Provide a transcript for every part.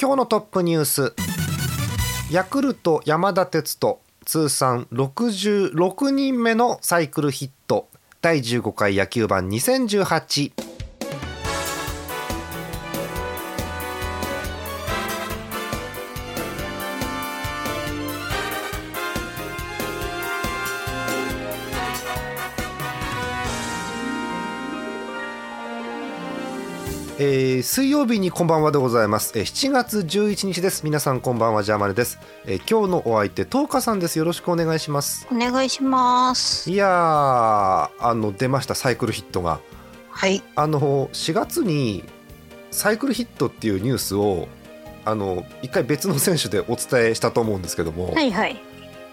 今日のトップニュース。ヤクルト山田哲人通算66人目のサイクルヒット。第15回野球盤2018えー、水曜日にこんばんはでございます、えー、7月11日です。皆さんこんばんはジャーマネです、えー、今日のお相手トーカさんです。よろしくお願いします。お願いします。いやあの出ましたサイクルヒットが。はい。あの4月にサイクルヒットっていうニュースをあの一回別の選手でお伝えしたと思うんですけども。はいはい。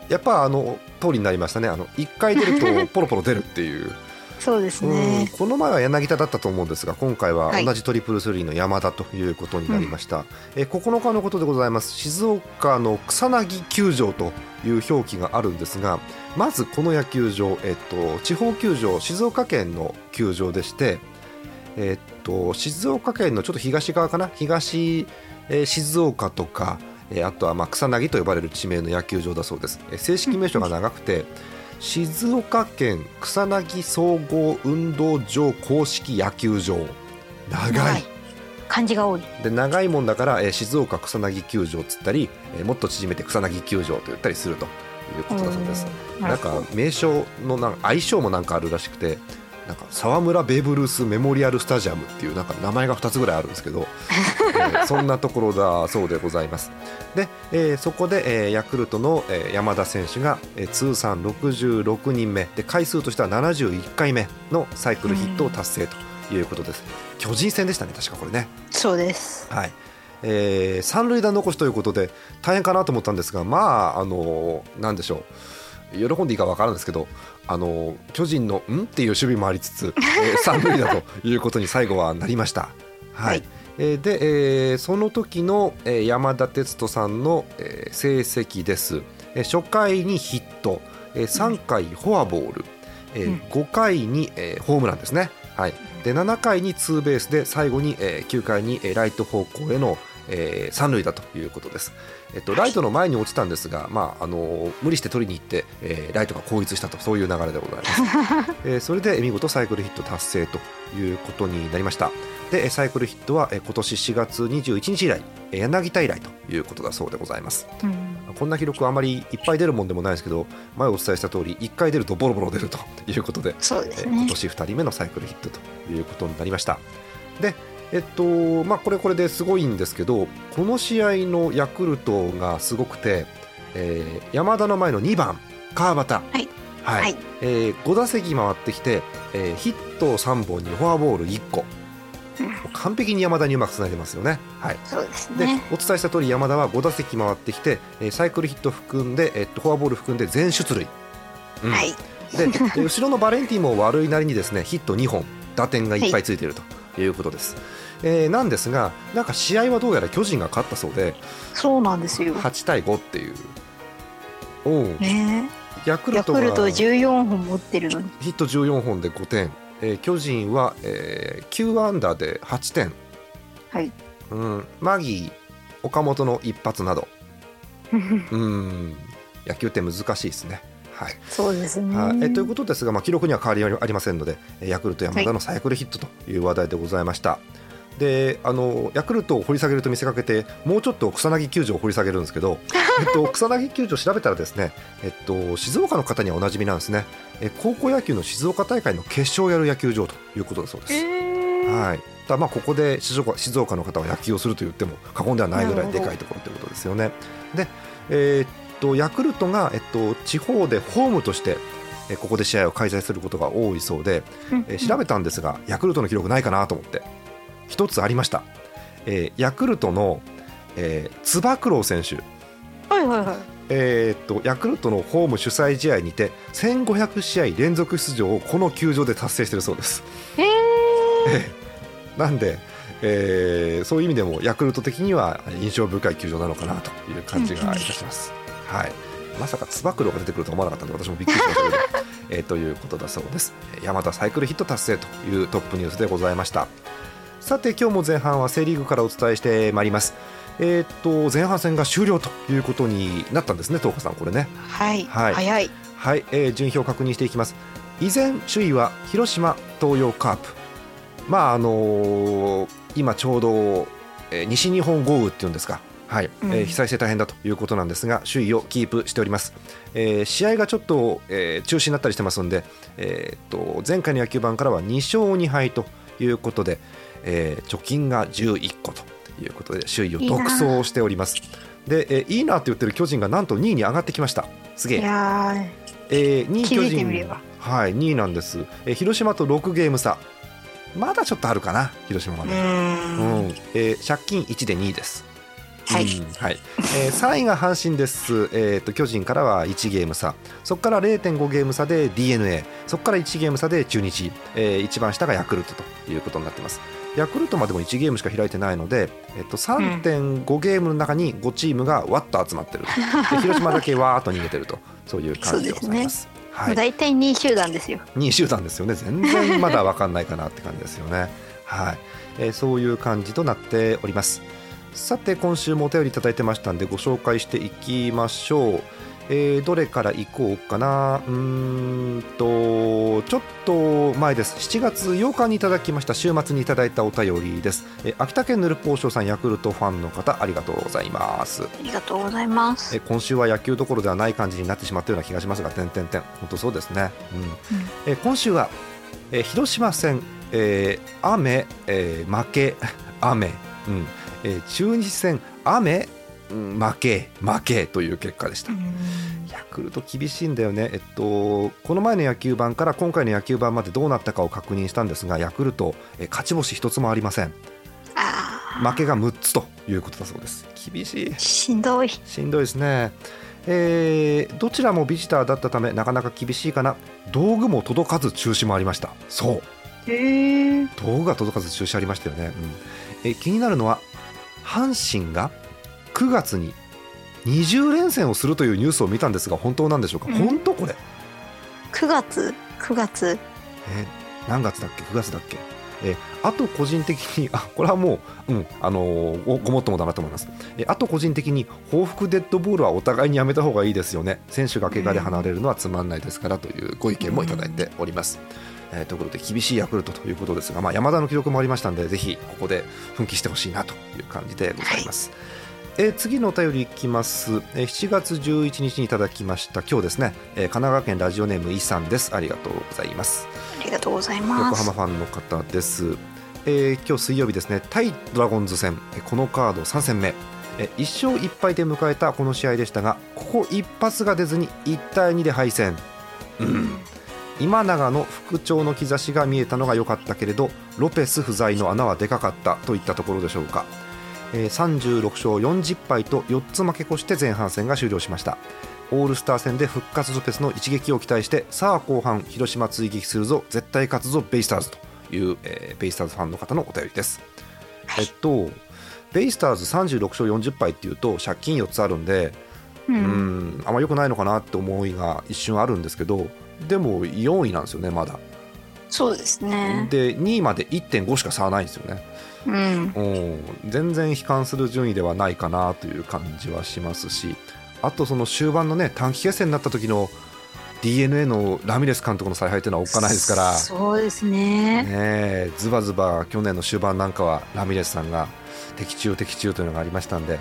やっぱあの通りになりましたね。あの1回出るとポロポロ出るっていうそうですね、この前は柳田だったと思うんですが今回は同じトリプルスリーの山田ということになりました、はい、え9日のことでございます。静岡の草薙球場という表記があるんですがまずこの野球場、えっと、地方球場静岡県の球場でして、えっと、静岡県のちょっと東側かな？東、えー、静岡とかえあとはまあ草薙と呼ばれる地名の野球場だそうです、え正式名称が長くて、静岡県草薙総合運動場公式野球場。長い。漢字が多い。で長いもんだから、えー、静岡草薙球場っつったり、えー、もっと縮めて草薙球場と言ったりするということだそうです。なんか名称のなん相性もなんかあるらしくてなんか沢村ベーブ・ルースメモリアルスタジアムっていうなんか名前が2つぐらいあるんですけど、えー、そんなところだそうでございます。で、えー、そこで、えー、ヤクルトの、えー、山田選手が、えー、通算66人目。で回数としては71回目のサイクルヒットを達成ということです、巨人戦でしたね確かこれね。そうです。はい。えー、三塁打残しということで大変かなと思ったんですがまああのー、なんでしょう喜んでいいか分からんですけどあの巨人の「ん?」っていう守備もありつつ、えー、三塁打ということに最後はなりました。はい、はい。えで、えー、その時の、えー、山田哲人さんの、えー、成績です、えー、初回にヒット、えー、3回フォアボール、えー、5回に、えー、ホームランですね、はい、で7回にツーベースで最後に、えー、9回に、えー、ライト方向への、えー、三塁打ということです。えっと、ライトの前に落ちたんですが、まあ、あの無理して取りに行って、えー、ライトが後逸したとそういう流れでございます、えー、それで見事サイクルヒット達成ということになりました。でサイクルヒットは今年4月21日以来柳田以来ということだそうでございます、うん、こんな記録あまりいっぱい出るもんでもないですけど前お伝えした通り1回出るとボロボロ出るということでそうです、ね、今年2人目のサイクルヒットということになりました。でえっとまあ、これこれですごいんですけどこの試合のヤクルトがすごくて、えー、山田の前の2番川端、はい。はい。はい、えー、5打席回ってきて、えー、ヒット3本にフォアボール1個、うん、完璧に山田にうまくつないでますよね。はい、そうですね。でお伝えした通り山田は5打席回ってきて、えー、サイクルヒット含んで、えー、フォアボール含んで全出塁。うん、はい。で後ろのバレンティも悪いなりにですねヒット2本。打点がいっぱいついていると。いうことです。はいえー、なんですがなんか試合はどうやら巨人が勝ったそうでそうなんですよ。8対5っていう。おね。ヤクルトがヤクルト14本持ってるのに。ヒット14本で5点、えー、巨人は、えー、9アンダーで8点。はい。うん。マギー岡本の一発など。うん。野球って難しいですねはい、そうですね、はい、えということですが、まあ、記録には変わりありませんのでヤクルト山田のサイクルヒットという話題でございました。はいであのヤクルトを掘り下げると見せかけてもうちょっと草薙球場を掘り下げるんですけど、えっと、草薙球場調べたらですね、えっと、静岡の方にはおなじみなんですねえ高校野球の静岡大会の決勝をやる野球場ということだそうです。はいだまあここで静岡静岡の方は野球をすると言っても過言ではないぐらいでかいところということですよね。で、えー、っとヤクルトが、えっと、地方でホームとしてここで試合を開催することが多いそうで、え調べたんですがヤクルトの記録ないかなと思って一つありました、えー、ヤクルトの、えー、つば九郎選手、はいはいはい。えーっとヤクルトのホーム主催試合にて1500試合連続出場をこの球場で達成しているそうです。へ え。ええなんで、えーそういう意味でもヤクルト的には印象深い球場なのかなという感じがいたします。はい、まさかつば九郎が出てくるとは思わなかったので私もびっくりしましたけど、えーということだそうです。えー山田サイクルヒット達成というトップニュースでございました。さて今日も前半はセ・リーグからお伝えしてまいります。えーっと前半戦が終了ということになったんですね、東花さん、これね。はい。はい早い。はい、えー順位表を確認していきます依然首位は広島東洋カープまああのー今ちょうど、えー西日本豪雨っていうんですかはい、うん。えー被災して大変だということなんですが首位をキープしております、えー試合がちょっと、えー中止になったりしてますんで、えーっと前回の野球盤からは2勝2敗ということで、えー貯金が11個ということで首位を独走しております。で、えーいいなって言ってる巨人がなんと2位に上がってきました。すげえ。えー、2位気巨人はい2位なんです、えー広島と6ゲーム差。まだちょっとあるかな広島まうで、ー。うん。んえー借金1で2位ですはい。うんはい。えー3位が阪神です、えー、と巨人からは1ゲーム差。そこから0.5ゲーム差で d n a そこから1ゲーム差で中日、えー一番下がヤクルトということになってます。ヤクルトまでも1ゲームしか開いてないので、えっと、3.5ゲームの中に5チームがわっと集まってると、で広島だけわーっと逃げてると。そういう感じでございます。はい、大体2位集団ですよ。2位集団ですよね。全然まだ分かんないかなって感じですよね。はい、えーそういう感じとなっておりますさて今週もお便りいただいてましたんでご紹介していきましょう、えーどれからいこうかな。うーんとちょっと前です。7月8日にいただきました週末にいただいたお便りです、えー秋田県ぬるぽうしょうさんヤクルトファンの方ありがとうございます。ありがとうございます。え。今週は野球どころではない感じになってしまったような気がしますが、点々点、本当そうですね。うん。え今週は、えー広島戦、えー雨、えー負け、雨、うんえー中日戦、雨、うん負け、負けという結果でした。うんヤクルト厳しいんだよね、えっと、この前の野球盤から今回の野球盤までどうなったかを確認したんですが、ヤクルト、えー勝ち星一つもありません。あ負けが6つということだそうです。厳しいー。しんどい。しんどいですね、えーどちらもビジターだったためなかなか厳しいかな道具も届かず中止もありましたそうへえ。道具が届かず中止ありましたよね、うんえー気になるのは阪神が9月に20連戦をするというニュースを見たんですが本当なんでしょうか、うん。本当これ、9月9月。えー何月だっけ？9月だっけ？えーあと個人的にあこれはもう、うんあのーごごもっともだなと思います、えーあと個人的に報復デッドボールはお互いにやめた方がいいですよね。選手が怪我で離れるのはつまんないですからというご意見もいただいております、えーということで厳しいヤクルトということですが、まあ、山田の記録もありましたのでぜひここで奮起してほしいなという感じでございます、えー次のお便りいきます、えー7月11日にいただきました。今日ですね、えー神奈川県ラジオネームイさんです。ありがとうございます。ありがとうございます。横浜ファンの方です、えー今日水曜日ですね。対ドラゴンズ戦。えーこのカード3戦目。えー1勝1敗で迎えたこの試合でしたがここ一発が出ずに1対2で敗戦、うん、今永の復調の兆しが見えたのが良かったけれどロペス不在の穴はでかかったといったところでしょうか、えー36勝40敗と4つ負け越して前半戦が終了しました。オールスター戦で復活ロペスの一撃を期待してさあ後半広島追撃するぞ絶対勝つぞベイスターズという、えーベイスターズファンの方のお便りです、はい。えっとベイスターズ36勝40敗っていうと借金4つあるんでううんんあんま良くないのかなって思いが一瞬あるんですけどでも4位なんですよねまだ。そうですね。で2位まで1.5しか差はないんですよね。うん。うん。全然悲観する順位ではないかなという感じはしますし。あとその終盤のね短期決戦になった時の d n a のラミレス監督の采配というのはおっかないですから。そうですね。ねえズバズバ去年の終盤なんかはラミレスさんが的中的中というのがありましたんで、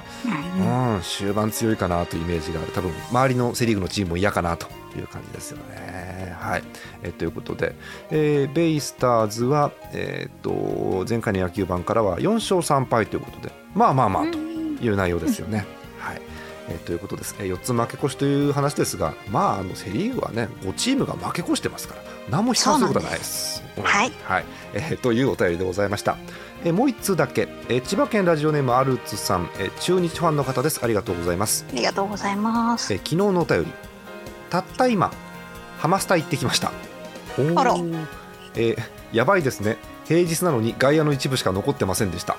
うんうん、終盤強いかなというイメージがある多分周りのセ・リーグのチームも嫌かなという感じですよね。はいえということで、えーベイスターズは、えー、と前回の野球盤からは4勝3敗ということでまあまあまあという内容ですよね。はいえーということです、えー、4つ負け越しという話ですが、まあ、あのセ・リーグはね5チームが負け越してますから何も悲観することはないです。す。はい、はい。えーというお便りでございました。えーもう1通だけ、えー千葉県ラジオネームアルツさん、えー中日ファンの方です。ありがとうございます。ありがとうございます。えー昨日のお便り。たった今ハマスタ行ってきました。あら。えーやばいですね。平日なのに外野の一部しか残ってませんでした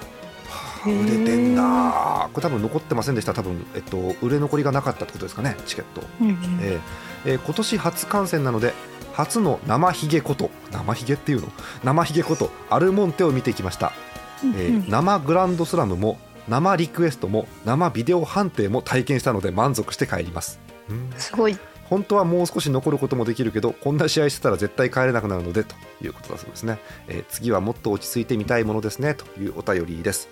売れてんなこれ多分残ってませんでした。多分、えっと、売れ残りがなかったってことですかね。チケット、うんうん。えーえー今年初観戦なので初の生ひげこと生ひげっていうの？生ひげことアルモンテを見てきました、えー生グランドスラムも生リクエストも生ビデオ判定も体験したので満足して帰ります、うん。すごい。本当はもう少し残ることもできるけどこんな試合してたら絶対帰れなくなるのでということだそうですね、えー次はもっと落ち着いてみたいものですねというお便りです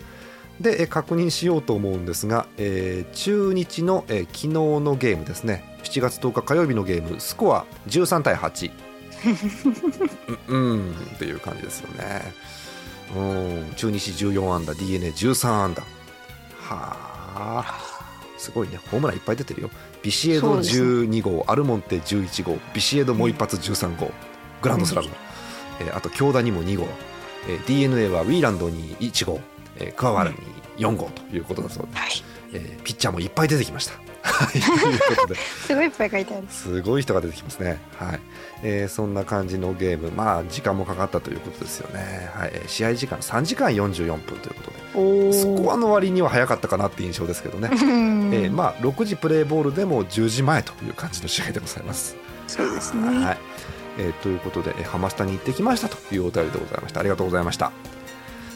で、えー確認しようと思うんですが、えー中日の、えー昨日のゲームですね。7月10日火曜日のゲームスコア13対8う うんっていう感じですよね。うん中日14安打 d n a 1 3安打はあすごいね。ホームランいっぱい出てるよ。ビシエドそうです12号、アルモンテ11号ビシエドもう一発13号。グランドスラム、えーあと京田にも2号、えー d n a はウィーランドに1号、えー、桑原に4号ということだそうで、はいえーピッチャーもいっぱい出てきました。はいということで すごいいっぱい書いてあるすごい人が出てきますね。はい、えーそんな感じのゲーム、まあ時間もかかったということですよね。はい、えー試合時間3時間44分ということで、おスコアの割には早かったかなって印象ですけどね。うんえーまあ6時プレーボールでも10時前という感じの試合でございます。そうですねはい。えーということで、えーハマスタに行ってきましたというお便りでございました。ありがとうございました。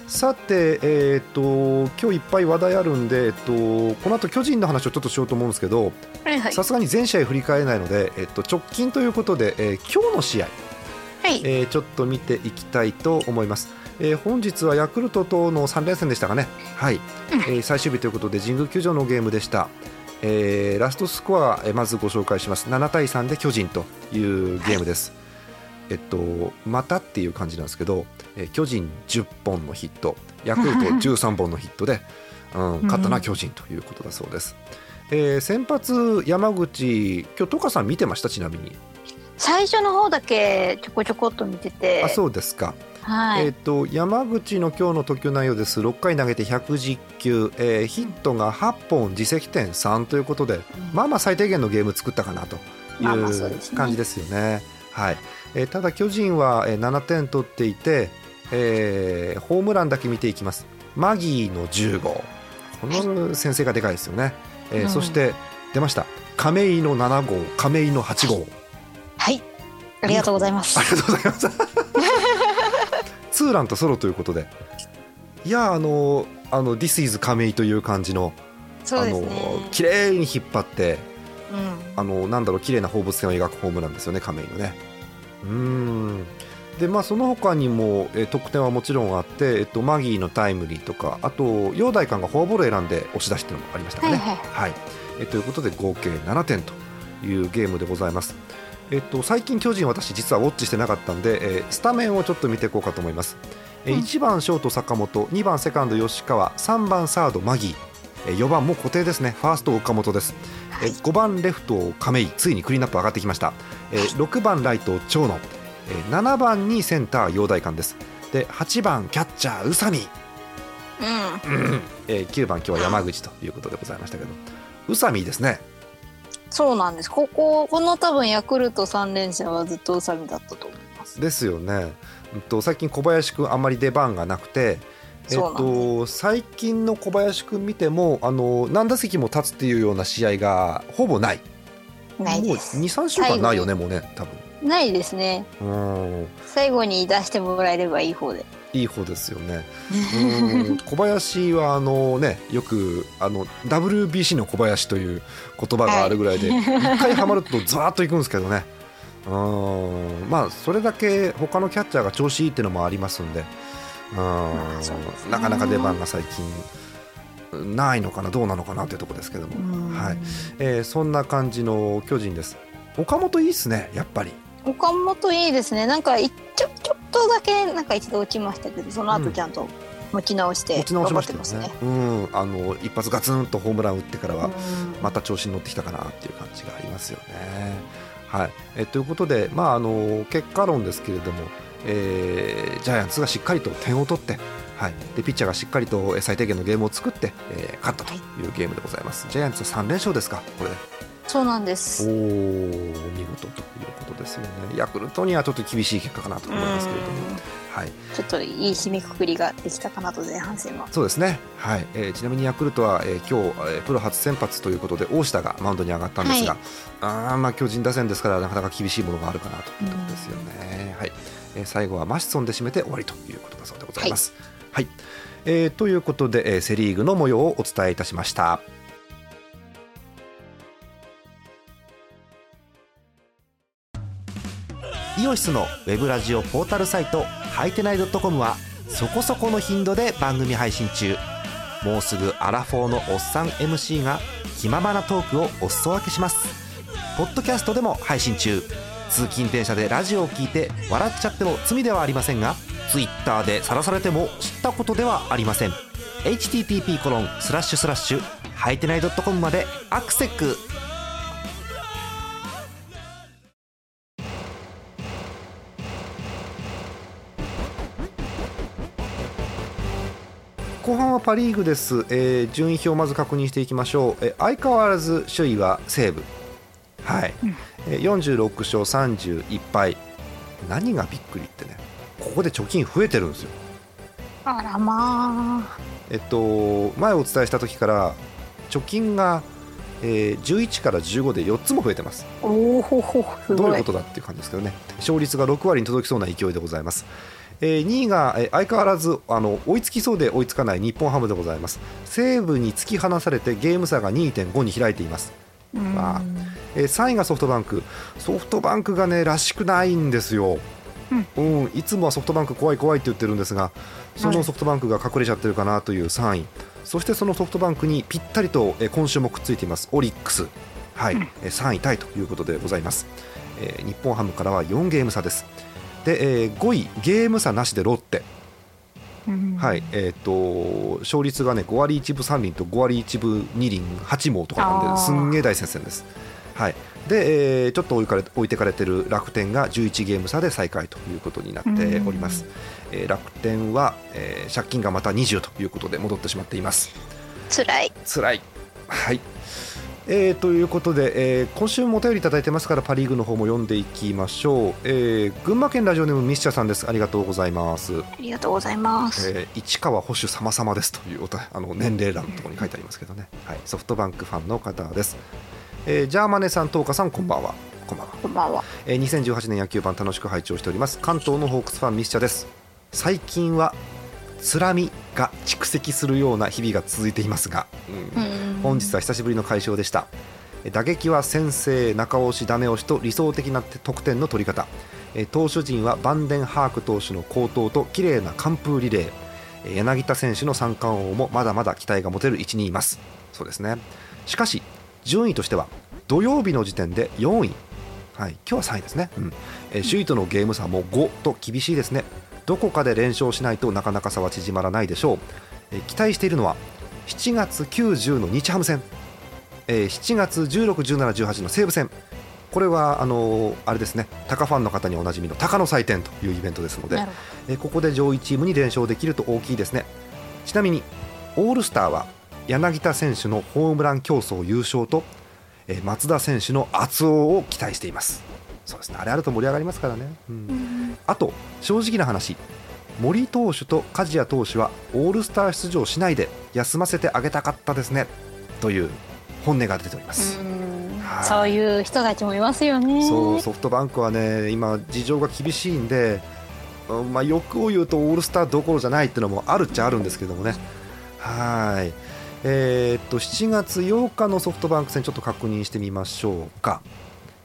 さて、えー、と今日いっぱい話題あるんで、えっと、この後巨人の話をちょっとしようと思うんですけどはいはい。さすがに全試合振り返れないので、えっと、直近ということで、えー今日の試合、はい。えーちょっと見ていきたいと思います。えー本日はヤクルトとの3連戦でしたかね、はい。えー最終日ということで神宮球場のゲームでした、えーラストスコア、えーまずご紹介します。7対3で巨人というゲームです、えっとまたっていう感じなんですけど、えー巨人10本のヒットヤクルト 13本のヒットで、うん、勝ったのは巨人ということだそうです、えー先発山口今日トカさん見てました？ちなみに、最初の方だけちょこちょこっと見てて。あそうですか。はい、えー、と山口の今日の投球内容です。6回投げて110球、えーヒットが8本自責点3ということで、まあまあ最低限のゲーム作ったかなという感じですよね。はいえーただ巨人はえー7点取っていて、えーホームランだけ見ていきます。マギーの10号。この先生がでかいですよね、えーうんそして出ました。亀井の7号。亀井の8号。はい。ありがとうございます。ありがとうございます。ツーランとソロということで、いやあのあの This is 亀井という感じの、あのそうですね。綺麗に引っ張ってうん。あのなんだろう綺麗な放物線を描くホームランですよね亀井のね。うーん。でまあその他にも、えー得点はもちろんあって、えっとマギーのタイムリーとかあと陽大館がフォアボールを選んで押し出しっていうのもありましたかね。はいはいはい、えということで合計7点というゲームでございます。えっと、最近巨人私実はウォッチしてなかったんで、えースタメンをちょっと見ていこうかと思います、えーうん1番ショート坂本2番セカンド吉川3番サードマギー4番も固定ですね。ファースト岡本です、えー5番レフト亀井ついにクリーンアップ上がってきました、えー6番ライト長野、えー7番にセンター陽大館です。で8番キャッチャー宇佐美。うん。えー9番今日は山口ということでございましたけど。宇佐美ですね。そうなんです。こここの多分ヤクルト3連戦はずっと宇佐美だったと思います。ですよね、うんと、最近小林君あんまり出番がなくて、えっと、最近の小林君見てもあの何打席も立つっていうような試合がほぼない。ないです。もう23週間ないよねもうね多ないですね。分うん。最後に出してもらえればいい方で。いい方ですよね。うん。小林はあのねよくあの WBC の小林という言葉があるぐらいで、一回ハマるとザーッといくんですけどね。うん。まあそれだけ他のキャッチャーが調子いいっていうのもありますんでうん。なかなか出番が最近ないのかなどうなのかなというところですけども、はい。えーそんな感じの巨人です。岡本いいっすねやっぱり。岡本いいですね。なんかいちょちょっとだけなんか一度落ちましたけどその後ちゃんと持ち直して持ち直し頑張ましたよね。ってますね。うん、あの一発ガツンとホームラン打ってからはうん。また調子に乗ってきたかなっていう感じがありますよね。はい、えということで、まあ、あの結果論ですけれども、えージャイアンツがしっかりと点を取って、はい、でピッチャーがしっかりとえー最低限のゲームを作って、えー勝ったというゲームでございます。ジャイアンツ3連勝ですか、これで。そうなんでおす。お、見事ということですよね。ヤクルトにはちょっと厳しい結果かなと思いますけれども、はい、ちょっといい締めくくりができたかなと前半戦は。そうですね、はい。えーちなみにヤクルトは、えー今日、えープロ初先発ということで大下がマウンドに上がったんですが、はい。あーまあ巨人打線ですからなかなか厳しいものがあるかなというところですよね、はいえー最後はマシソンで締めて終わりということだそうでございます。はい。えーということで、えーセ・リーグの模様をお伝えいたしました。イオシスのウェブラジオポータルサイトはいてない .com はそこそこの頻度で番組配信中。もうすぐアラフォーのおっさん MC が気ままなトークをお裾分けします。ポッドキャストでも配信中通勤電車でラジオを聞いて笑っちゃっても罪ではありませんが Twitter で晒されても知ったことではありません。http コロンスラッシュスラッシュはいてない .com までアクセク後半はパ・リーグです、えー順位表をまず確認していきましょう、えー相変わらず首位は西武、はい。えー46勝31敗。何がびっくりってねここで貯金増えてるんですよ。あらまあ。えっと前お伝えした時から貯金が、えー11から15で4つも増えてます。おおどういうこ。とだっていう感じですけどね。勝率が6割に届きそうな勢いでございます、えー2位が、えー相変わらずあの追いつきそうで追いつかない日本ハムでございます。西武に突き放されてゲーム差が2.5に開いています、うん。まあえー3位がソフトバンク。ソフトバンクがねらしくないんですよ、うん。いつもはソフトバンク怖い怖いって言ってるんですがそのソフトバンクが隠れちゃってるかなという3位そしてそのソフトバンクにぴったりと、えー今週もくっついています。オリックス、はい。えー3位タイということでございます、えー日本ハムからは4ゲーム差です。で、えー5位ゲーム差なしでロッテ、うん。はい。えー、と勝率がね5割1分3厘と5割1分2厘8毛とかなんですんげえ大接戦です。はい。で、えーちょっと置いかれ置いてかれてる楽天が11ゲーム差で最下位ということになっております。えー楽天は、えー借金がまた20ということで戻ってしまっています。辛い。辛い。はい。えーということで、えー今週もお便りいただいてますからパ・リーグの方も読んでいきましょう、えー群馬県ラジオネームミスチャさんです。ありがとうございます。ありがとうございます。えー市川保守様々ですというおたあの年齢欄のところに書いてありますけどね、はい、ソフトバンクファンの方です、えージャーマネさん、トーカさん、こんばんは。こんばんは、こんばんは。えー2018年野球版楽しく拝聴しております。関東のホークスファンミスチャです。最近はつらみが蓄積するような日々が続いていますが、うん。うん本日は久しぶりの解消でした。えー打撃は先制中押しダメ押しと理想的な得点の取り方。えー投手陣はバンデンハーク投手の好投と綺麗な完封リレー柳田選手の三冠王もまだまだ期待が持てる位置にいます。そうですね。しかし順位としては土曜日の時点で4位。はい、今日は3位ですね、うん。えー首位とのゲーム差も5と厳しいですね。どこかで連勝しないとなかなか差は縮まらないでしょう、えー期待しているのは7月90の日ハム戦、えー7月16、17、18の西武戦。これはあのーあれですね。タカファンの方におなじみのタカの祭典というイベントですのでえーここで上位チームに連勝できると大きいですね。ちなみにオールスターは柳田選手のホームラン競争優勝と、えー松田選手の圧勝を期待しています。そうですね。あれあると盛り上がりますからね、うん。あと正直な話森投手と梶谷投手はオールスター出場しないで休ませてあげたかったですね。という本音が出ております、そういう人たちもいますよね。そうソフトバンクはね今事情が厳しいんで、うんまあ、欲を言うとオールスターどころじゃないっていうのもあるっちゃあるんですけどもね。はいえーっと7月8日のソフトバンク戦ちょっと確認してみましょうか、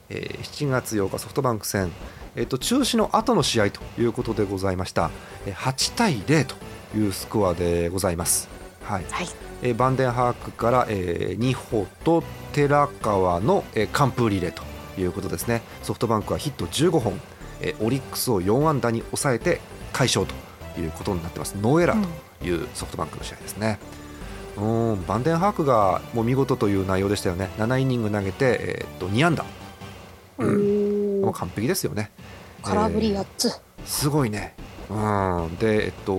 えー7月8日ソフトバンク戦、えーっと中止の後の試合ということでございました。えー8対0というスコアでございます。はい。はい。えーバンデンハークから、えー、2歩と寺川の、えー完封リレーということですね。ソフトバンクはヒット15本、えーオリックスを4安打に抑えて快勝ということになってます。ノエラというソフトバンクの試合ですね。うんバンデンハークがもう見事という内容でしたよね。7イニング投げて、えー、っと2安打、うん、もう完璧ですよね。空振り8つ、えー、すごいね。うん。で、えっと、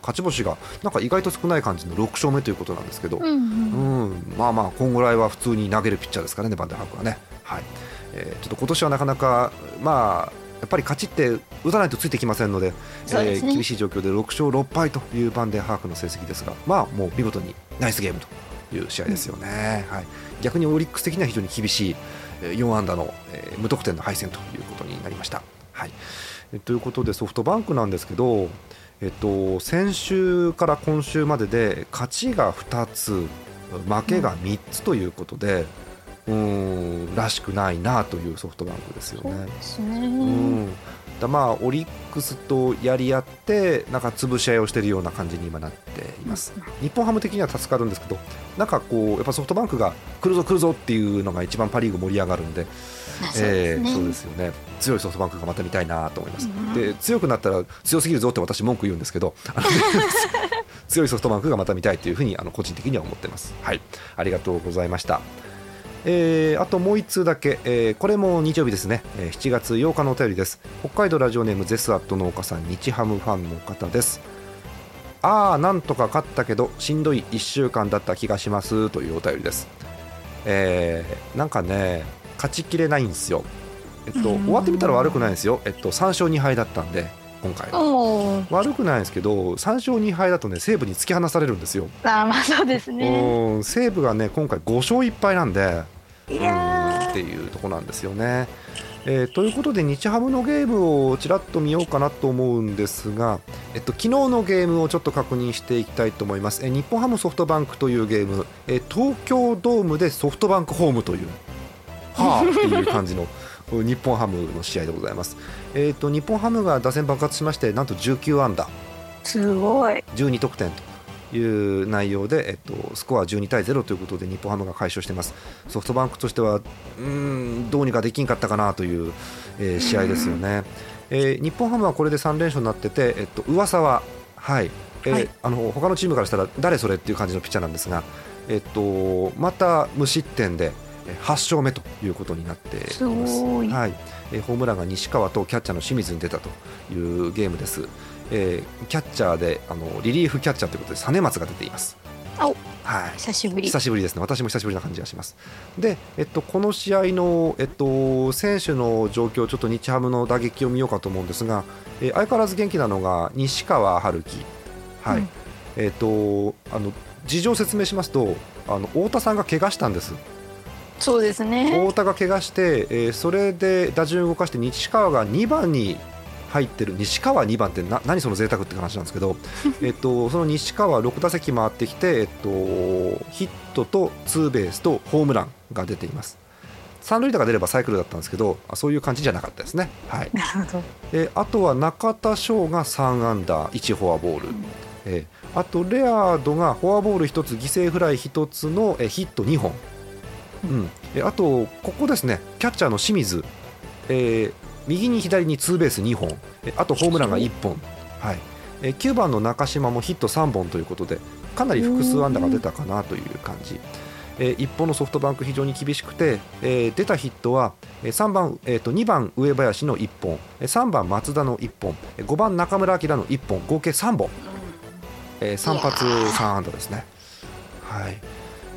勝ち星がなんか意外と少ない感じの6勝目ということなんですけど、うん、うん。うん、まあまあ、今後来は普通に投げるピッチャーですからね、バンデンハークはね。はい。えー、ちょっと今年はなかなか、まあ、やっぱり勝ちって打たないとついてきませんので、でね、えー、厳しい状況で6勝6敗というバンデンハークの成績ですが、まあ、もう見事にナイスゲームという試合ですよね。うん、はい、逆にオリックス的には非常に厳しい4安打の、え、無得点の敗戦ということになりました。はいということでソフトバンクなんですけど、えっと、先週から今週までで勝ちが2つ負けが3つということで、うん、らしくないなというソフトバンクですよね。うね。うん。だまあオリックスとやり合ってなんか潰し合いをしているような感じに今なっています、うん、日本ハム的には助かるんですけどなんかこうやっぱソフトバンクが来るぞ来るぞっていうのが一番パ・リーグ盛り上がるんでえー、そうですよね。強いソフトバンクがまた見たいなと思います、うん、で強くなったら強すぎるぞって私文句言うんですけど 強いソフトバンクがまた見たいというふうにあの個人的には思ってます。はい。ありがとうございましたえー、あともう1通だけ、えー、これも日曜日ですね、えー、7月8日のお便りです。北海道ラジオネームゼスアット農家さん日ハムファンの方です。ああなんとか勝ったけどしんどい1週間だった気がします。というお便りです。えー、なんかね勝ちきれないんですよ。えっと、終わってみたら悪くないんですよ、えっと、3勝2敗だったんで今回は。悪くないんですけど3勝2敗だとね西武に突き放されるんですよ。あまあそうですね。西武がね今回5勝1敗なんでいやっていうとこなんですよね。えー、ということで日ハムのゲームをちらっと見ようかなと思うんですが、えっと、昨日のゲームをちょっと確認していきたいと思います、えー、日本ハムソフトバンクというゲーム、えー、東京ドームでソフトバンクホームというはあ っていう感じの日本ハムの試合でございます。えっ、ー、と日本ハムが打線爆発しましてなんと19安打すごい。12得点という内容で、えっと、スコア12対0ということで日本ハムが快勝しています。ソフトバンクとしてはうんどうにかできんかったかなという、えー、試合ですよね、えー、日本ハムはこれで3連勝になってて、えっと、噂は、はい。えーはい、あの他のチームからしたら誰それっていう感じのピッチャーなんですが、えっと、また無失点で8勝目ということになっています。はい、えホームランが西川とキャッチャーの清水に出たというゲームです。えー、キャッチャーであのリリーフキャッチャーということで実松が出ています。はい、久しぶり。久しぶりですね。私も久しぶりな感じがします。で、えっと、この試合の、えっと、選手の状況ちょっと日ハムの打撃を見ようかと思うんですが、えー、相変わらず元気なのが西川春樹はい、うん、えっとあの事情を説明しますとあの太田さんが怪我したんです。そうですね。太田が怪我して、えー、それで打順を動かして西川が2番に入ってる西川2番ってな何その贅沢って話なんですけど えっとその西川6打席回ってきて、えっと、ヒットとツーベースとホームランが出ています。三塁打が出ればサイクルだったんですけどそういう感じじゃなかったですね。はい、なるほど。えあとは中田翔が3アンダー1フォアボール、うん、えあとレアードがフォアボール1つ犠牲フライ1つのえヒット2本。うん、えあと、ここですね、キャッチャーの清水、えー、右に左にツーベース2本、あとホームランが1本、はい。9番の中島もヒット3本ということで、かなり複数安打が出たかなという感じ。えー、一方のソフトバンク非常に厳しくて、えー、出たヒットは3番、えー、と2番上林の1本。3番松田の1本。5番中村晃の1本。合計3本、えー、3発3安打ですね。はい。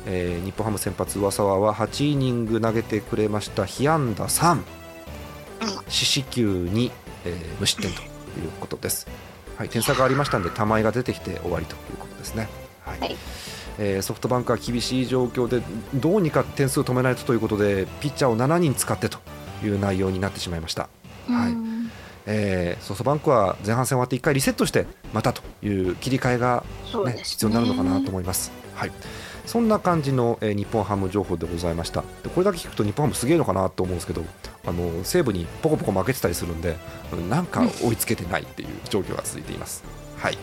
えー、日本ハム先発上沢は8イニング投げてくれました被安打3四死球に、えー、無失点ということです、はい、点差がありましたので玉井が出てきて終わりということですね、はい、はい、えー、ソフトバンクは厳しい状況でどうにか点数を止めないとということでピッチャーを7人使ってという内容になってしまいました。はい。えー、ソフトバンクは前半戦終わって1回リセットしてまたという切り替えがね、ね。必要になるのかなと思います。はいそんな感じの、えー、日本ハム情報でございました。でこれだけ聞くと日本ハムすげえのかなと思うんですけどあの西武にポコポコ負けてたりするんでなんか追いつけてないっていう状況が続いています。はい。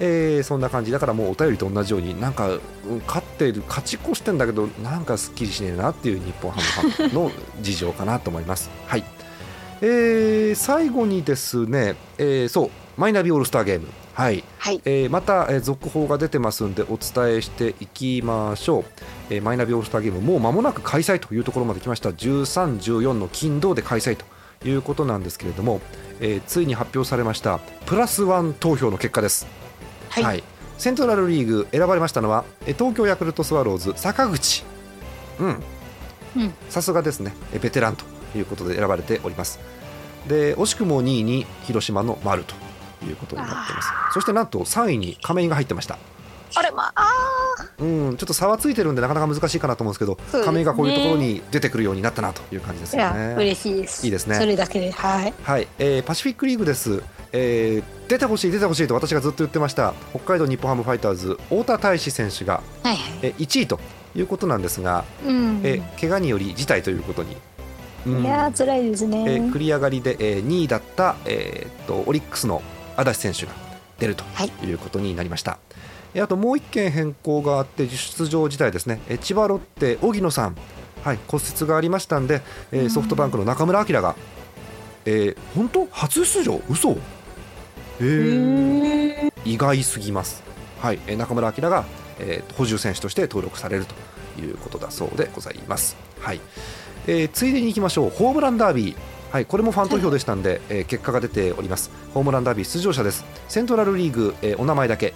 えー、そんな感じ。だからもうお便りと同じようになんか、勝ってる勝ち越してんだけどなんかすっきりしねえなっていう日本ハムファンの 事情かなと思います。はい。えー、最後にですね、えー、そうマイナビオールスターゲーム。はい。はい。えーまた、えー続報が出てますんでお伝えしていきましょう、えーマイナビオールスターゲームもう間もなく開催というところまで来ました。13、14の金土で開催ということなんですけれども、えーついに発表されましたプラスワン投票の結果です、はい。セントラルリーグ選ばれましたのはえー東京ヤクルトスワローズ坂口。うん。うん。さすがですね。えーベテランということで選ばれております。で惜しくも2位に広島の丸ということになっています。そしてなんと3位に亀井が入ってました。あれまああうんちょっと差はついてるんでなかなか難しいかなと思うんですけどすね。亀井がこういうところに出てくるようになったなという感じですよね。嬉しいです。いいですね。それだけではい。はい、えーパシフィックリーグです、えー出てほしい出てほしいと私がずっと言ってました北海道日本ハムファイターズ太田大志選手が、はいはい。えー1位ということなんですが、うん。えー怪我により辞退ということに、うん。いやー辛いですえね。ー繰り上がりで、えー2位だった、えーっとオリックスの足立選手が出るとはい。いうことになりました。えーあともう1件変更があって出場自体ですね、えー千葉ロッテ荻野さん、はい、骨折がありましたんで、えーうん。ソフトバンクの中村晃が、えー本当？初出場？嘘？えうー意外すぎます、はいえー中村晃が、えー補充選手として登録されるということだそうでございます、はい。えーついでにいきましょう。ホームランダービーはい、これもファン投票でしたんで、えー結果が出ております。ホームランダービー出場者です。セントラルリーグ、えーお名前だけ、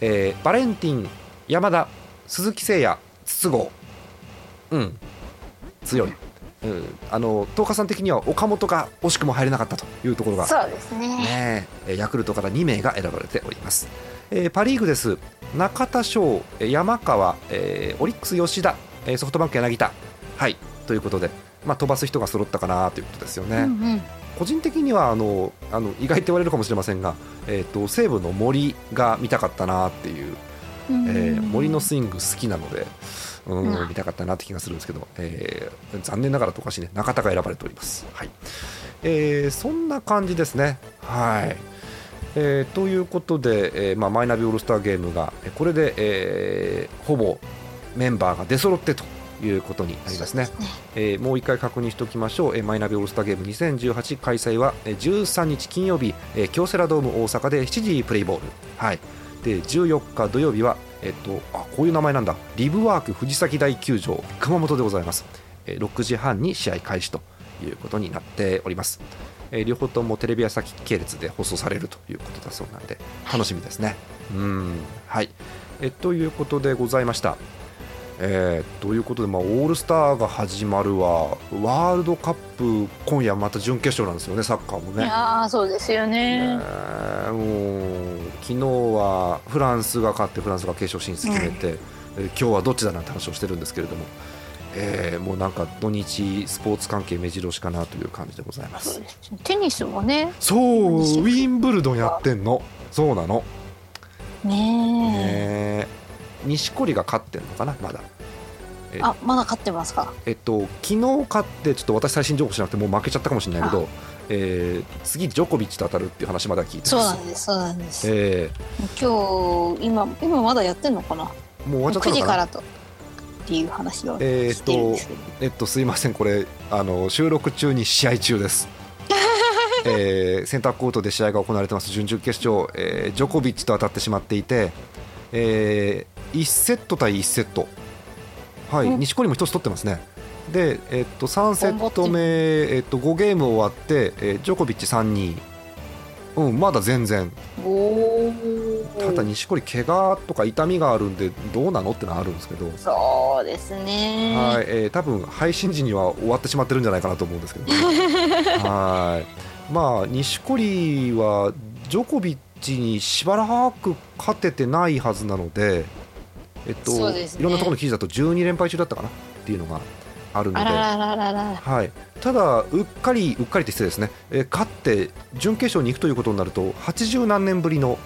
えーバレンティン山田鈴木誠也筒香。うん。強い、うん、あの東華さん的には岡本が惜しくも入れなかったというところが。そうですね。ねえ。ヤクルトから2名が選ばれております、えーパ・リーグです。中田翔えー山川、えーオリックス吉田、えーソフトバンク柳田。はい。ということで、まあ、飛ばす人が揃ったかなということですよね、うんうん。個人的にはあのあの意外って言われるかもしれませんが、えー、と西武の森が見たかったなっていう、うんえー森のスイング好きなのでうん、うん見たかったなって気がするんですけど、えー残念ながらとおかしいね中田が選ばれております。はい。えーそんな感じですね。はい。えーということで、えーまあ、マイナビオールスターゲームがえーこれで、えーほぼメンバーが出揃ってということになりますね。えーもう一回確認しておきましょう、えーマイナビオールスターゲーム2018開催はえー13日金曜日、えー京セラドーム大阪で7時プレイボール、はい、で14日土曜日は、えっとあこういう名前なんだ。リブワーク藤崎大球場熊本でございます、えー6時半に試合開始ということになっております、えー両方ともテレビ朝日系列で放送されるということだそうなんで楽しみですね。うん。はい。えーということでございましたえーということで、まあ、オールスターが始まるわワールドカップ今夜また準決勝なんですよねサッカーもいね。やーそうですよね。ねえもう昨日はフランスが勝ってフランスが決勝進出決めて、えー今日はどっちだなんて話をしてるんですけれども、えーもうなんか土日スポーツ関係目白押しかなという感じでございます。テニスもね。そうウィンブルドンやってんの。そうなの。ねえ錦織が勝ってんのかなまだ。えあまだ勝ってますか。えっと昨日勝ってちょっと私最新情報しなくてもう負けちゃったかもしれないけど、えー次ジョコビッチと当たるっていう話まだ聞いてますそうなんですそうなんです。え今日今今まだやってんのかな。ーもう終わっちゃった9のかな？時からとっていう話はえーっ聞いてるんですけど、えっとすいませんこれあの収録中に試合中です。えーセンターコートで試合が行われてます準々決勝、えージョコビッチと当たってしまっていて、え1セット対1セット。はい、うん。錦織も1つ取ってますね。で、えっと3セット目、えっと5ゲーム終わって、えージョコビッチ3-2うんまだ全然。ただ錦織怪我とか痛みがあるんでどうなのってのはあるんですけど、そうですね。はいえー多分配信時には終わってしまってるんじゃないかなと思うんですけど、ね、はい。まあ錦織はジョコビッチにしばらく勝ててないはずなので、えっとね。いろんなところの記事だと12連敗中だったかな？っていうのがあるので。はい、ただ、うっかりうっかりって失礼ですね、えー勝って準決勝に行くということになると80何年ぶりの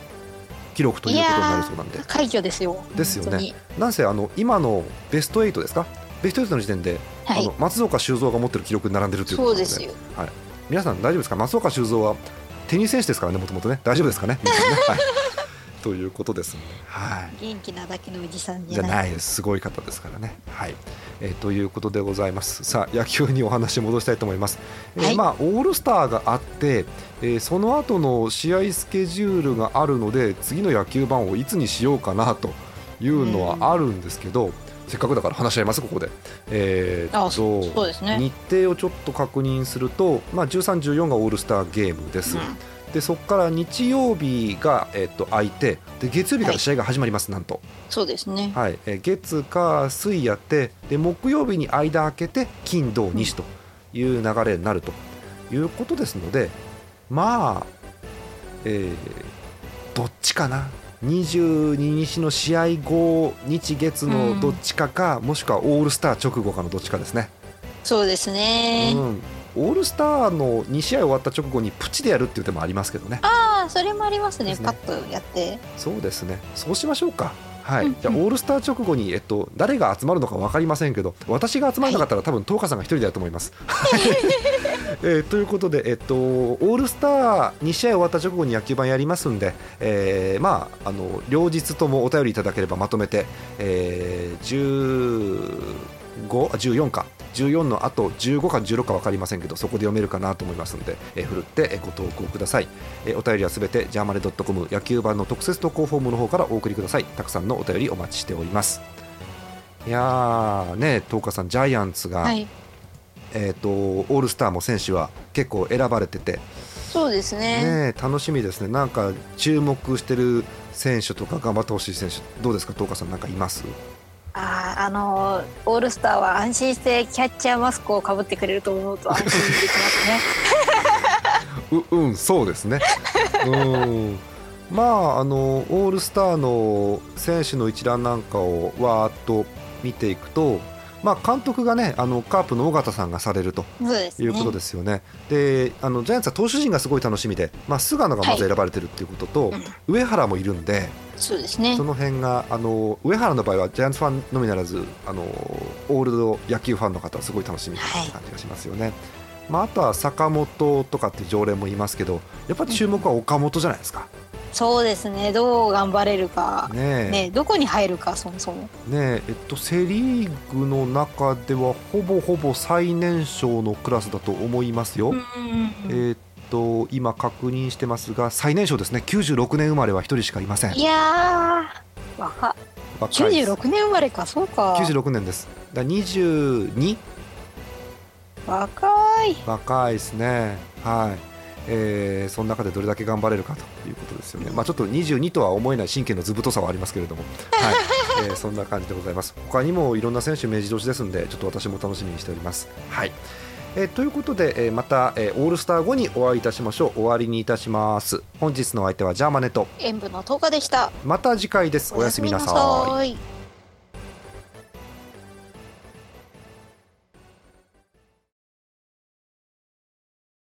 記録ということになるそうなんで。快挙ですよ。ですよね。なんせあの今のベスト8ですか？ベスト8の時点で、はい。あの松岡修造が持ってる記録に並んでるということなのそうですよ。皆さん大丈夫ですか？松岡修造はテニス選手ですからねもともとね。大丈夫ですかね？ね、はいということですね。はい。元気なだけのおじさんじじゃゃないないです。すごい方ですからね。はい。えーということでございます。さあ野球にお話戻したいと思います。えーはいまあオールスターがあって、えーその後の試合スケジュールがあるので次の野球版をいつにしようかなというのはあるんですけど、せっかくだから話し合いますここで。えーとあそうそうですね日程をちょっと確認すると、まあ13、14がオールスターゲームです。うんでそこから日曜日が、えっと空いてで月曜日から試合が始まります、なんと、そうですね。はい。えー月火水やってで木曜日に間空けて金土日という流れになるということですのでまあ、えーどっちかな。22日の試合後日月のどっちかか、もしくはオールスター直後かのどっちかですね。そうですね、うんオールスターの2試合終わった直後にプチでやるっていう手もありますけどね。ああそれもありますねねパッとやってそうですね。そうしましょうか。はい。うんじゃあオールスター直後にえっと誰が集まるのかわかりませんけど、私が集まらなかったら多分東花さんが一人だと思います。えーということでえっとオールスター2試合終わった直後に野球盤やりますんで、えーまああの両日ともお便りいただければまとめて、えー、15あ14か。14のあと15か16か分かりませんけどそこで読めるかなと思いますので、えー、ふるってえーご投稿ください、えーお便りはすべてジャーマネドットコム野球版の特設投稿フォームの方からお送りください。たくさんのお便りお待ちしております。いやーね東花さんジャイアンツが、はい。えー、とオールスターも選手は結構選ばれてて、そうですね。ね、楽しみですね。なんか注目してる選手とか頑張ってほしい選手どうですか？東花さんなんかいます？あーあのーオールスターは安心してキャッチャーマスクをかぶってくれると思うと安心できますね。ううんそうですね。うん。まああのオールスターの選手の一覧なんかをわーっと見ていくとまあ監督がねあのカープの尾形さんがされるということですよね。であのジャイアンツは投手陣がすごい楽しみで、まあ、菅野がまず選ばれてるっていうことと、上原もいるんでそうですね。その辺があの上原の場合はジャイアンツファンのみならずあのオールド野球ファンの方はすごい楽しみって感じがしますよね。まあ、あとは坂本とかっていう常連もいますけどやっぱり注目は岡本じゃないですか。そうですね。どう頑張れるか。ねえ。ねどこに入るかそもそも。ねええっと、セ・リーグの中ではほぼほぼ最年少のクラスだと思いますよ。えーっと今確認してますが最年少ですね。96年生まれは1人しかいません。いやー若若いです。96年生まれかそうか。96年です。だから22若い。若いですね。はい。えーその中でどれだけ頑張れるかということですよね、まあ、ちょっと22とは思えない神経の図太さはありますけれども、はい。えーそんな感じでございます。他にもいろんな選手目白押しですんでちょっと私も楽しみにしております。はいえーということで、えーまた、えーオールスター後にお会いいたしましょう。終わりにいたします。本日のお相手はジャーマネと。演舞の10日でした。また次回です。おやすみなさい。おやすみなさい